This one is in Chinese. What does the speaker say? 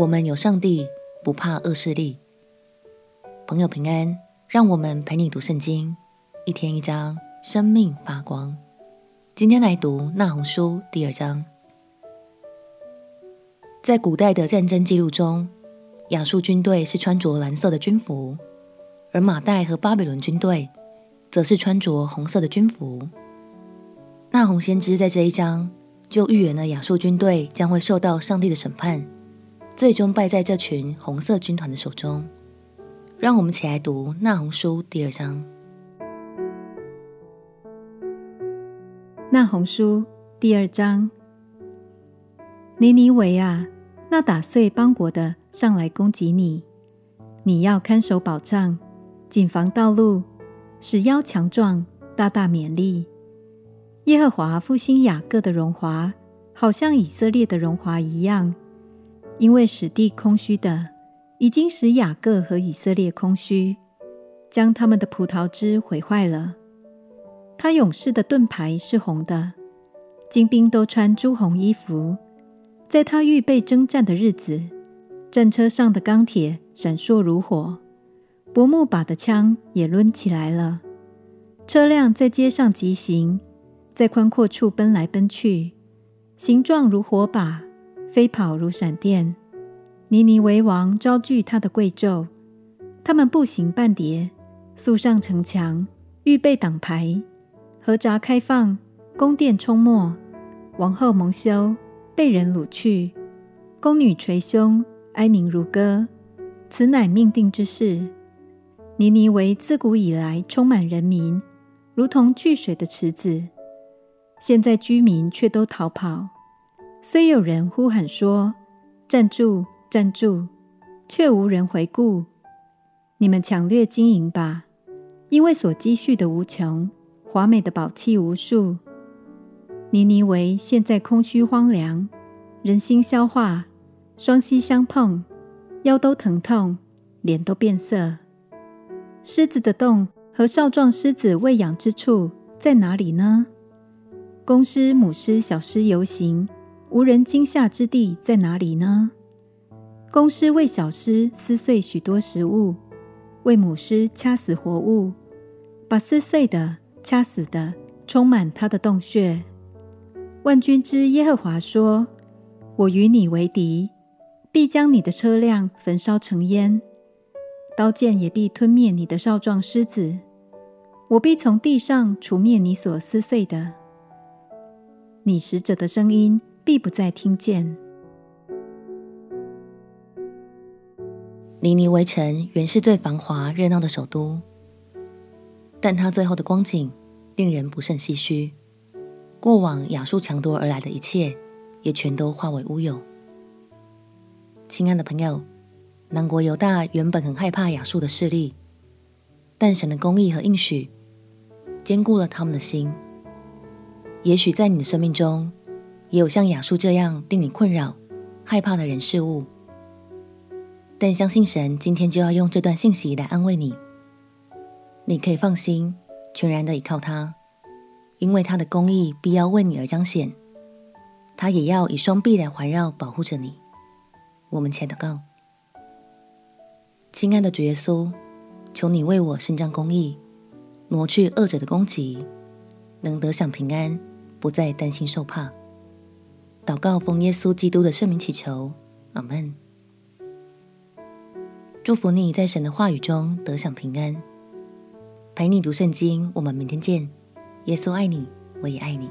我们有上帝，不怕恶势力。朋友平安，让我们陪你读圣经，一天一章，生命发光。今天来读《那鸿书》第二章。在古代的战争记录中，亚述军队是穿着蓝色的军服，而马代和巴比伦军队则是穿着红色的军服。那鸿先知在这一章就预言了亚述军队将会受到上帝的审判，最终败在这群红色军团的手中。让我们起来读《那红书》第二章。《那红书》第二章。尼尼维啊，那打碎邦国的上来攻击你，你要看守保障，谨防道路，使腰强壮，大大勉励。耶和华复兴雅各的荣华，好像以色列的荣华一样，因为使地空虚的，已经使雅各和以色列空虚，将他们的葡萄枝毁坏了。他勇士的盾牌是红的，精兵都穿朱红衣服。在他预备征战的日子，战车上的钢铁闪烁如火，柏木把的枪也抡起来了。车辆在街上疾行，在宽阔处奔来奔去，形状如火把，飞跑如闪电。尼尼为王招聚他的贵胄，他们步行半叠，速上城墙，预备挡牌，河闸开放，宫殿充没，王后蒙羞。被人掳去，宫女捶胸，哀鸣如歌。此乃命定之事。尼尼为自古以来充满人民，如同聚水的池子。现在居民却都逃跑，虽有人呼喊说：“站住，站住！”却无人回顾。你们抢掠金银吧，因为所积蓄的无穷，华美的宝器无数。尼尼微现在空虚荒凉，人心消化，双膝相碰，腰都疼痛，脸都变色。狮子的洞和少壮狮子喂养之处在哪里呢？公狮、母狮、小狮游行，无人惊吓之地在哪里呢？公狮为小狮撕碎许多食物，为母狮掐死活物，把撕碎的、掐死的充满它的洞穴。万军之耶和华说：“我与你为敌，必将你的车辆焚烧成烟，刀剑也必吞灭你的少壮狮子。我必从地上除灭你所撕碎的，你使者的声音必不再听见。”尼尼微城原是最繁华热闹的首都，但它最后的光景令人不胜唏嘘。过往亚述抢夺而来的一切，也全都化为乌有。亲爱的朋友，南国犹大原本很害怕亚述的势力，但神的公义和应许坚固了他们的心。也许在你的生命中，也有像雅述这样令你困扰、害怕的人事物，但相信神今天就要用这段信息来安慰你。你可以放心，全然的依靠他。因为他的公义必要为你而彰显，他也要以双臂来环绕保护着你。我们且祷告，亲爱的主耶稣，求你为我伸张公义，挪去恶者的攻击，能得享平安，不再担心受怕。祷告奉耶稣基督的圣名祈求，阿门。祝福你在神的话语中得享平安。陪你读圣经，我们明天见。耶稣爱你，我也爱你。